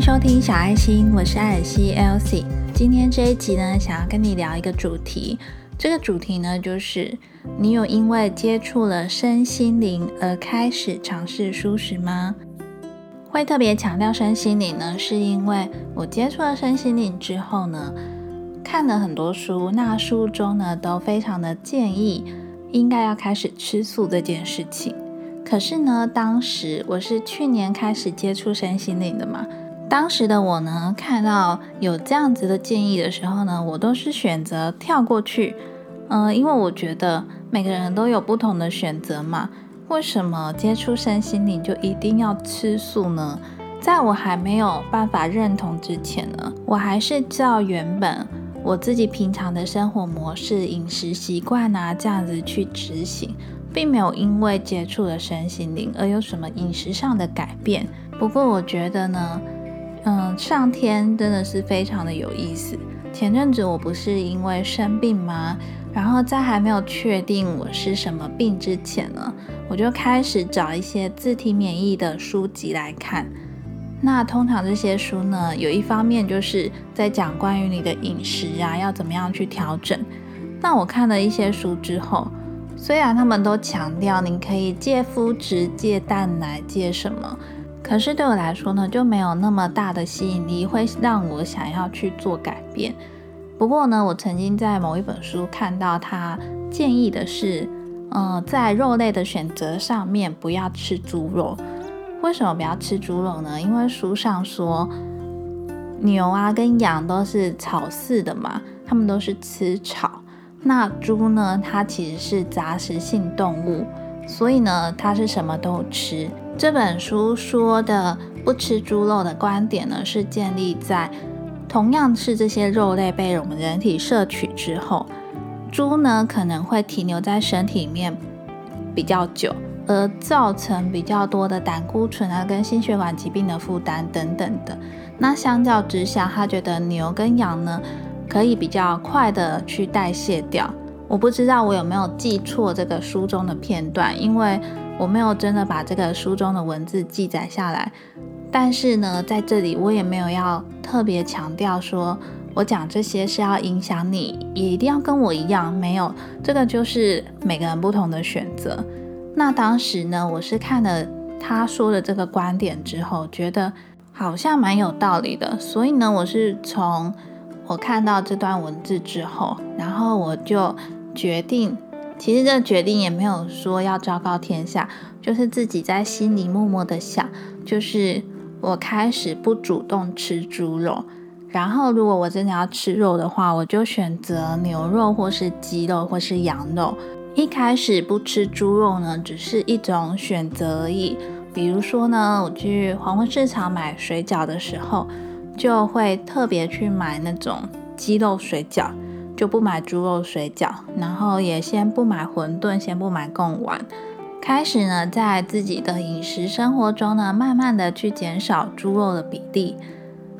收听小爱心，我是艾尔西 Elsie。今天这一集呢，想要跟你聊一个主题。这个主题呢，就是你有因为接触了身心灵而开始尝试舒适吗？会特别强调身心灵呢，是因为我接触了身心灵之后呢，看了很多书，那书中呢都非常的建议应该要开始吃素这件事情。可是呢，当时我是去年开始接触身心灵的嘛。当时的我呢，看到有这样子的建议的时候呢，我都是选择跳过去。嗯，因为我觉得每个人都有不同的选择嘛。为什么接触身心灵就一定要吃素呢？在我还没有办法认同之前呢，我还是照原本我自己平常的生活模式、饮食习惯啊这样子去执行。并没有因为接触了身心灵而有什么饮食上的改变。不过我觉得呢，嗯，上天真的是非常的有意思。前阵子我不是因为生病吗？然后在还没有确定我是什么病之前呢，我就开始找一些自体免疫的书籍来看。那通常这些书呢，有一方面就是在讲关于你的饮食啊，要怎么样去调整。那我看了一些书之后。虽然他们都强调你可以戒麸质、戒蛋奶、戒什么，可是对我来说呢，就没有那么大的吸引力，会让我想要去做改变。不过呢，我曾经在某一本书看到他建议的是，嗯，在肉类的选择上面不要吃猪肉。为什么不要吃猪肉呢？因为书上说牛啊跟羊都是草饲的嘛，它们都是吃草。那猪呢？它其实是杂食性动物，所以呢，它是什么都吃。这本书说的不吃猪肉的观点呢，是建立在同样是这些肉类被我们人体摄取之后，猪呢可能会停留在身体里面比较久，而造成比较多的胆固醇啊，跟心血管疾病的负担等等的。那相较之下，他觉得牛跟羊呢？可以比较快的去代谢掉。我不知道我有没有记错这个书中的片段，因为我没有真的把这个书中的文字记载下来。但是呢，在这里我也没有要特别强调说，我讲这些是要影响你，也一定要跟我一样。没有，这个就是每个人不同的选择。那当时呢，我是看了他说的这个观点之后，觉得好像蛮有道理的，所以呢，我是从。我看到这段文字之后，然后我就决定，其实这个决定也没有说要昭告天下，就是自己在心里默默的想，就是我开始不主动吃猪肉，然后如果我真的要吃肉的话，我就选择牛肉或是鸡肉或是羊肉。一开始不吃猪肉呢，只是一种选择而已。比如说呢，我去黄昏市场买水饺的时候。就会特别去买那种鸡肉水饺，就不买猪肉水饺，然后也先不买馄饨，先不买贡丸。开始呢，在自己的饮食生活中呢，慢慢的去减少猪肉的比例。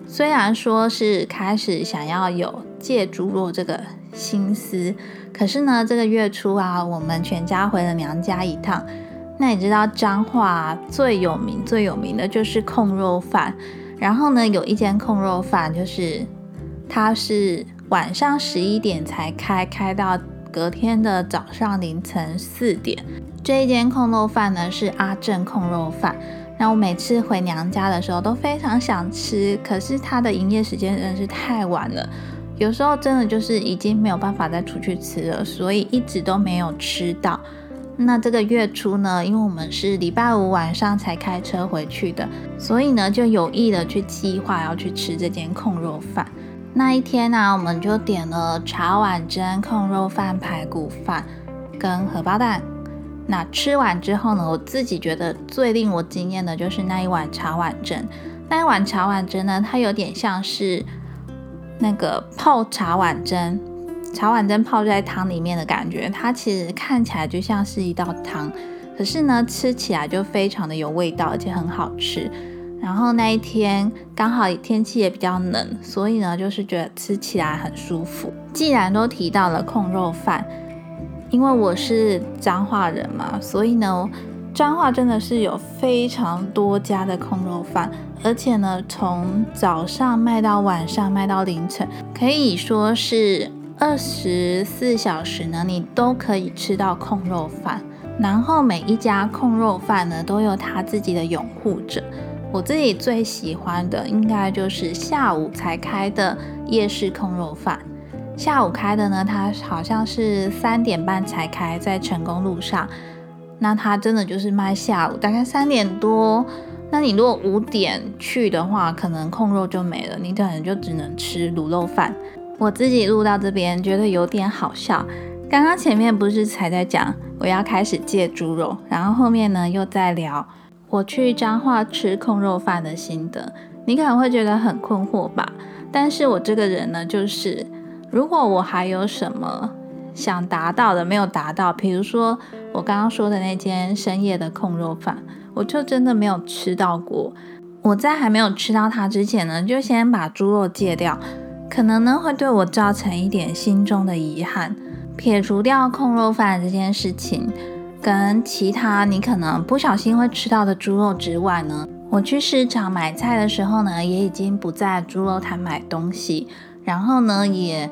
虽然说是开始想要有戒猪肉这个心思，可是呢，这个月初啊，我们全家回了娘家一趟。那你知道彰化最有名、最有名的就是控肉饭。然后呢，有一间控肉饭，就是它是晚上十一点才开，开到隔天的早上凌晨四点。这一间控肉饭呢是阿正控肉饭。那我每次回娘家的时候都非常想吃，可是它的营业时间真的是太晚了，有时候真的就是已经没有办法再出去吃了，所以一直都没有吃到。那这个月初呢，因为我们是礼拜五晚上才开车回去的，所以呢就有意的去计划要去吃这间控肉饭。那一天呢，我们就点了茶碗蒸、控肉饭、排骨饭跟荷包蛋。那吃完之后呢，我自己觉得最令我惊艳的就是那一碗茶碗蒸。那一碗茶碗蒸呢，它有点像是那个泡茶碗蒸。茶碗蒸泡在汤里面的感觉，它其实看起来就像是一道汤，可是呢，吃起来就非常的有味道，而且很好吃。然后那一天刚好天气也比较冷，所以呢，就是觉得吃起来很舒服。既然都提到了控肉饭，因为我是彰化人嘛，所以呢，彰化真的是有非常多家的控肉饭，而且呢，从早上卖到晚上，卖到凌晨，可以说是二十四小时呢，你都可以吃到控肉饭。然后每一家控肉饭呢，都有他自己的拥护者。我自己最喜欢的应该就是下午才开的夜市控肉饭。下午开的呢，它好像是三点半才开，在成功路上。那它真的就是卖下午，大概三点多。那你如果五点去的话，可能控肉就没了，你可能就只能吃卤肉饭。我自己录到这边觉得有点好笑。刚刚前面不是才在讲我要开始戒猪肉，然后后面呢又在聊我去彰化吃控肉饭的心得。你可能会觉得很困惑吧？但是我这个人呢，就是如果我还有什么想达到的没有达到，比如说。我刚刚说的那间深夜的控肉饭，我就真的没有吃到过。我在还没有吃到它之前呢，就先把猪肉戒掉，可能呢会对我造成一点心中的遗憾。撇除掉控肉饭这件事情，跟其他你可能不小心会吃到的猪肉之外呢，我去市场买菜的时候呢，也已经不在猪肉摊买东西，然后呢，也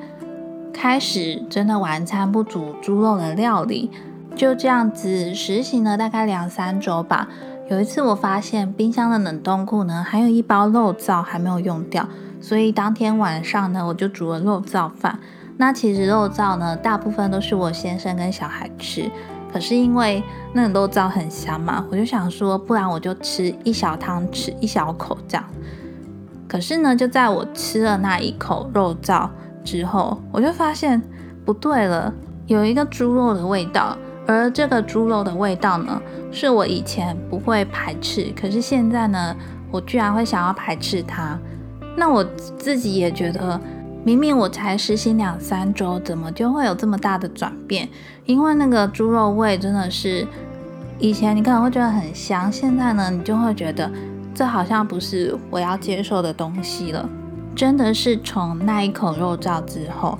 开始真的晚餐不煮猪肉的料理。就这样子实行了大概两三周吧。有一次我发现冰箱的冷冻库呢，还有一包肉燥还没有用掉，所以当天晚上呢，我就煮了肉燥饭。那其实肉燥呢，大部分都是我先生跟小孩吃，可是因为那个肉燥很香嘛，我就想说，不然我就吃一小汤匙一小口这样。可是呢，就在我吃了那一口肉燥之后，我就发现不对了，有一个猪肉的味道。而这个猪肉的味道呢，是我以前不会排斥，可是现在呢，我居然会想要排斥它。那我自己也觉得，明明我才实行两三周，怎么就会有这么大的转变？因为那个猪肉味真的是以前你可能会觉得很香，现在呢，你就会觉得这好像不是我要接受的东西了。真的是从那一口肉燥之后，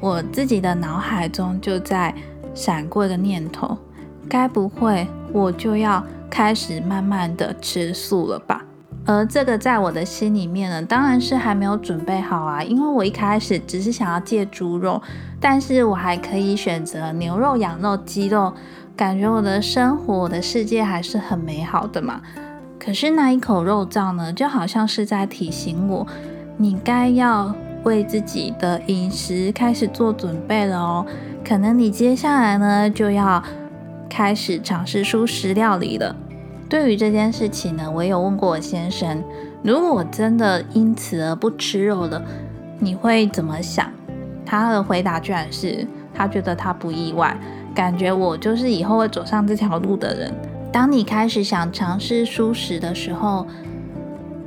我自己的脑海中就在。闪过一个念头，该不会我就要开始慢慢的吃素了吧？而这个在我的心里面呢，当然是还没有准备好啊，因为我一开始只是想要戒猪肉，但是我还可以选择牛肉、羊肉、鸡肉，感觉我的生活、我的世界还是很美好的嘛。可是那一口肉燥呢，就好像是在提醒我，你该要为自己的饮食开始做准备了哦。可能你接下来呢就要开始尝试素食料理了。对于这件事情呢，我有问过我先生，如果我真的因此而不吃肉了，你会怎么想？他的回答居然是他觉得他不意外，感觉我就是以后会走上这条路的人。当你开始想尝试素食的时候，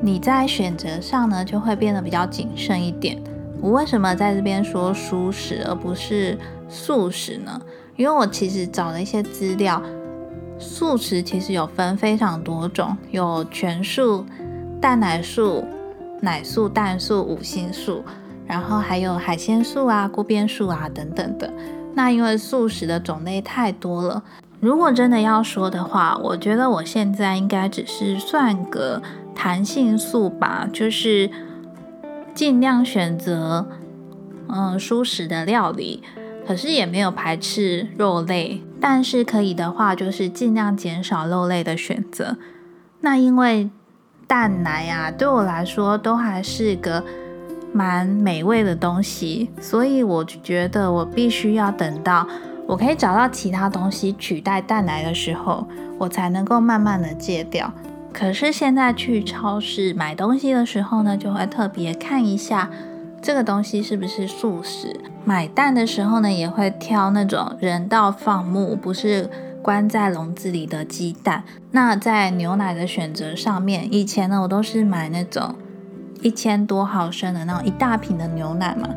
你在选择上呢就会变得比较谨慎一点。我为什么在这边说素食而不是？素食呢？因为我其实找了一些资料，素食其实有分非常多种，有全素、蛋奶素、奶素、蛋素、五星素，然后还有海鲜素啊、锅边素啊等等的。那因为素食的种类太多了，如果真的要说的话，我觉得我现在应该只是算个弹性素吧，就是尽量选择嗯素食的料理。可是也没有排斥肉类，但是可以的话，就是尽量减少肉类的选择。那因为蛋奶啊，对我来说都还是个蛮美味的东西，所以我觉得我必须要等到我可以找到其他东西取代蛋奶的时候，我才能够慢慢的戒掉。可是现在去超市买东西的时候呢，就会特别看一下。这个东西是不是素食？买蛋的时候呢，也会挑那种人道放牧，不是关在笼子里的鸡蛋。那在牛奶的选择上面，以前呢，我都是买那种一千多毫升的那种一大瓶的牛奶嘛。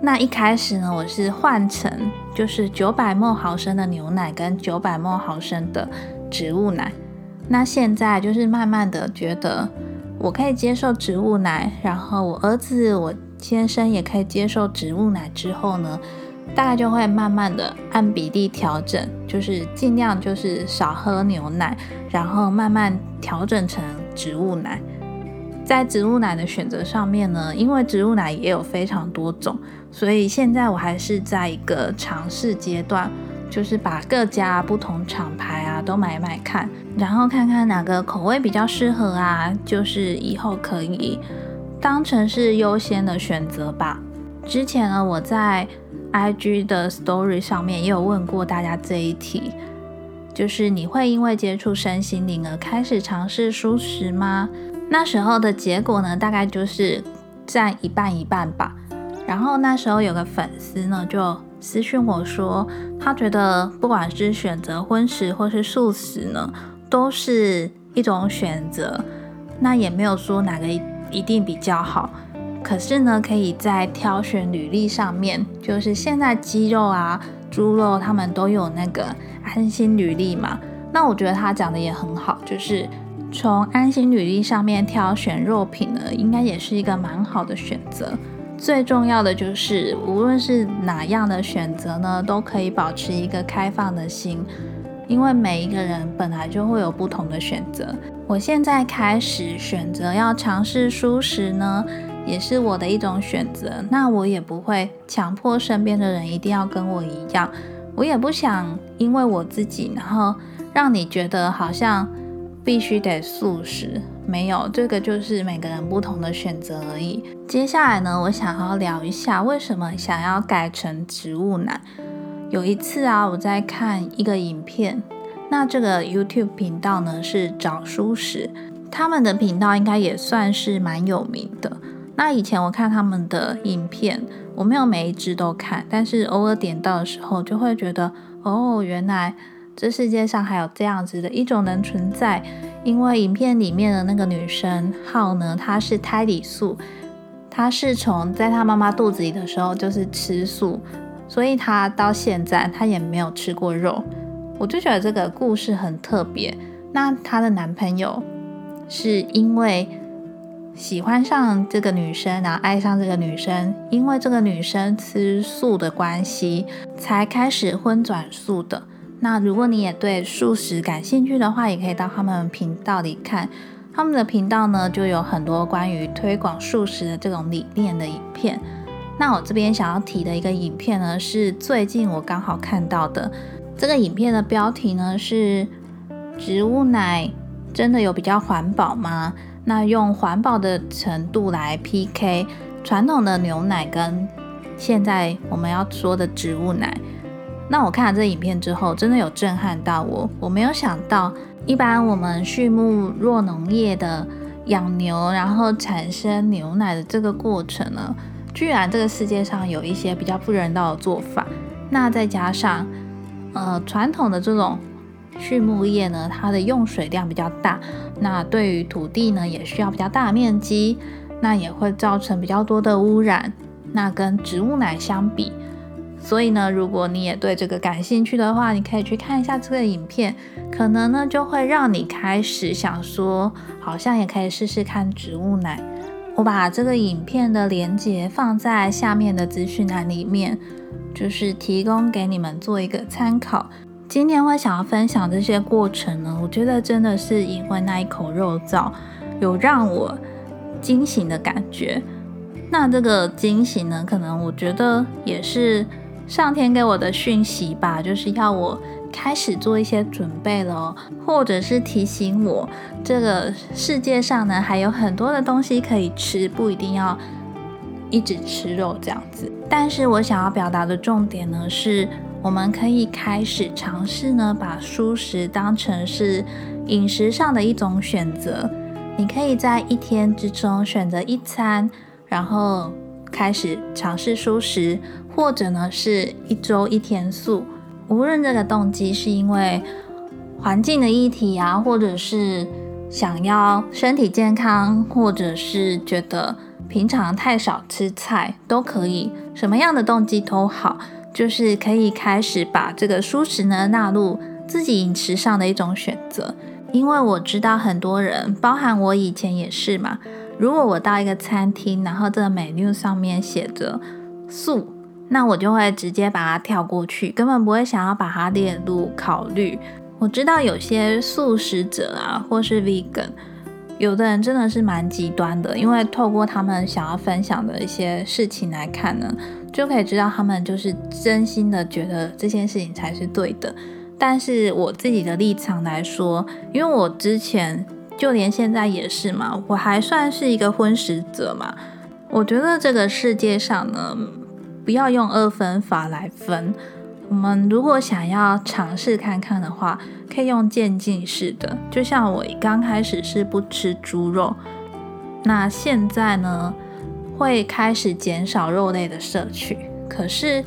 那一开始呢，我是换成就是九百毫毫升的牛奶跟九百毫毫升的植物奶。那现在就是慢慢的觉得我可以接受植物奶，然后我儿子我。先生也可以接受植物奶之后呢，大概就会慢慢的按比例调整，就是尽量就是少喝牛奶，然后慢慢调整成植物奶。在植物奶的选择上面呢，因为植物奶也有非常多种，所以现在我还是在一个尝试阶段，就是把各家不同厂牌啊都买买看，然后看看哪个口味比较适合啊，就是以后可以当成是优先的选择吧。之前呢，我在 IG 的 Story 上面也有问过大家这一题，就是你会因为接触身心灵而开始尝试舒食吗？那时候的结果呢，大概就是占一半一半吧。然后那时候有个粉丝呢，就私讯我说，他觉得不管是选择荤食或是素食呢，都是一种选择。那也没有说哪个一定比较好。可是呢，可以在挑选履历上面，就是现在鸡肉啊、猪肉他们都有那个安心履历嘛。那我觉得他讲的也很好，就是。从安心履历上面挑选肉品呢，应该也是一个蛮好的选择。最重要的就是，无论是哪样的选择呢，都可以保持一个开放的心，因为每一个人本来就会有不同的选择。我现在开始选择要尝试素食呢，也是我的一种选择。那我也不会强迫身边的人一定要跟我一样，我也不想因为我自己，然后让你觉得好像。必须得素食，没有这个就是每个人不同的选择而已。接下来呢，我想要聊一下为什么想要改成植物奶。有一次啊，我在看一个影片，那这个 YouTube 频道呢是找书食，他们的频道应该也算是蛮有名的。那以前我看他们的影片，我没有每一只都看，但是偶尔点到的时候，就会觉得哦，原来。这世界上还有这样子的一种人存在，因为影片里面的那个女生号呢，她是胎里素，她是从在她妈妈肚子里的时候就是吃素，所以她到现在她也没有吃过肉。我就觉得这个故事很特别。那她的男朋友是因为喜欢上这个女生，然后爱上这个女生，因为这个女生吃素的关系，才开始荤转素的。那如果你也对素食感兴趣的话，也可以到他们频道里看。他们的频道呢，就有很多关于推广素食的这种理念的影片。那我这边想要提的一个影片呢，是最近我刚好看到的。这个影片的标题呢是“植物奶真的有比较环保吗？”那用环保的程度来 PK 传统的牛奶跟现在我们要说的植物奶。那我看了这影片之后，真的有震撼到我。我没有想到，一般我们畜牧弱农业的养牛，然后产生牛奶的这个过程呢，居然这个世界上有一些比较不人道的做法。那再加上，呃，传统的这种畜牧业呢，它的用水量比较大，那对于土地呢，也需要比较大面积，那也会造成比较多的污染。那跟植物奶相比，所以呢，如果你也对这个感兴趣的话，你可以去看一下这个影片，可能呢就会让你开始想说，好像也可以试试看植物奶。我把这个影片的连接放在下面的资讯栏里面，就是提供给你们做一个参考。今天会想要分享这些过程呢，我觉得真的是因为那一口肉燥有让我惊醒的感觉。那这个惊醒呢，可能我觉得也是。上天给我的讯息吧，就是要我开始做一些准备了，或者是提醒我，这个世界上呢还有很多的东西可以吃，不一定要一直吃肉这样子。但是我想要表达的重点呢，是我们可以开始尝试呢，把素食当成是饮食上的一种选择。你可以在一天之中选择一餐，然后开始尝试素食。或者呢，是一周一天素。无论这个动机是因为环境的议题啊，或者是想要身体健康，或者是觉得平常太少吃菜，都可以。什么样的动机都好，就是可以开始把这个蔬食呢纳入自己饮食上的一种选择。因为我知道很多人，包含我以前也是嘛。如果我到一个餐厅，然后这个 menu 上面写着素。那我就会直接把它跳过去，根本不会想要把它列入考虑。我知道有些素食者啊，或是 vegan，有的人真的是蛮极端的，因为透过他们想要分享的一些事情来看呢，就可以知道他们就是真心的觉得这件事情才是对的。但是我自己的立场来说，因为我之前就连现在也是嘛，我还算是一个荤食者嘛。我觉得这个世界上呢，不要用二分法来分。我们如果想要尝试看看的话，可以用渐进式的。就像我刚开始是不吃猪肉，那现在呢会开始减少肉类的摄取，可是。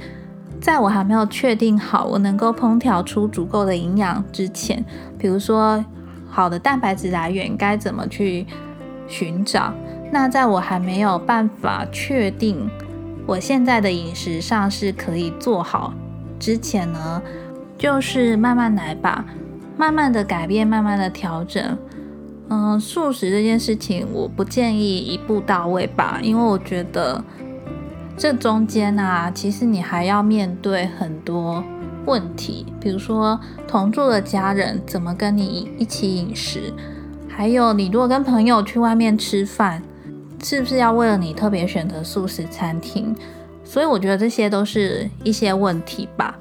在我还没有确定好我能够烹调出足够的营养之前，比如说好的蛋白质来源该怎么去寻找？那在我还没有办法确定我现在的饮食上是可以做好之前呢，就是慢慢来吧，慢慢的改变，慢慢的调整。嗯，素食这件事情我不建议一步到位吧，因为我觉得。这中间啊，其实你还要面对很多问题，比如说同住的家人怎么跟你一起饮食，还有你如果跟朋友去外面吃饭，是不是要为了你特别选择素食餐厅？所以我觉得这些都是一些问题吧。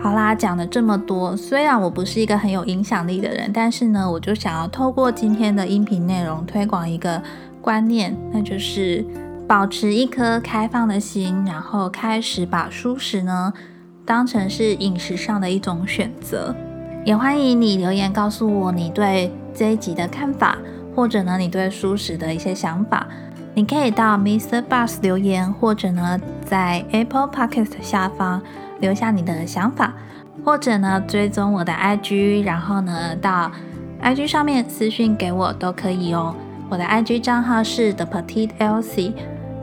好啦，讲了这么多，虽然我不是一个很有影响力的人，但是呢，我就想要透过今天的音频内容推广一个观念，那就是。保持一颗开放的心，然后开始把素食呢当成是饮食上的一种选择。也欢迎你留言告诉我你对这一集的看法，或者呢你对素食的一些想法。你可以到 Mr. Bus 留言，或者呢在 Apple Podcast 下方留下你的想法，或者呢追踪我的 IG，然后呢到 IG 上面私信给我都可以哦。我的 IG 账号是 The Petite Elsie。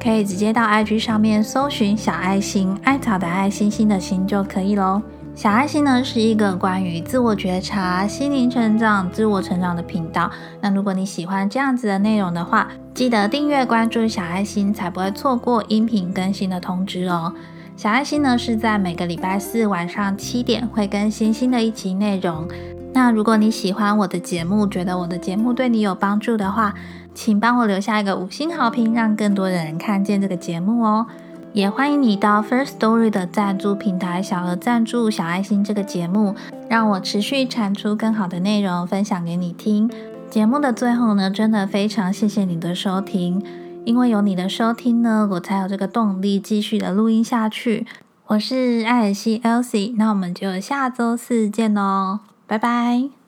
可以直接到 IG 上面搜寻小爱心，艾草的爱心心的心就可以喽。小爱心呢是一个关于自我觉察、心灵成长、自我成长的频道。那如果你喜欢这样子的内容的话，记得订阅关注小爱心，才不会错过音频更新的通知哦。小爱心呢是在每个礼拜四晚上七点会更新新的一集内容。那如果你喜欢我的节目，觉得我的节目对你有帮助的话，请帮我留下一个五星好评，让更多的人看见这个节目哦。也欢迎你到 First Story 的赞助平台小额赞助小爱心这个节目，让我持续产出更好的内容分享给你听。节目的最后呢，真的非常谢谢你的收听，因为有你的收听呢，我才有这个动力继续的录音下去。我是艾尔西 Elsie，那我们就下周四见喽，拜拜。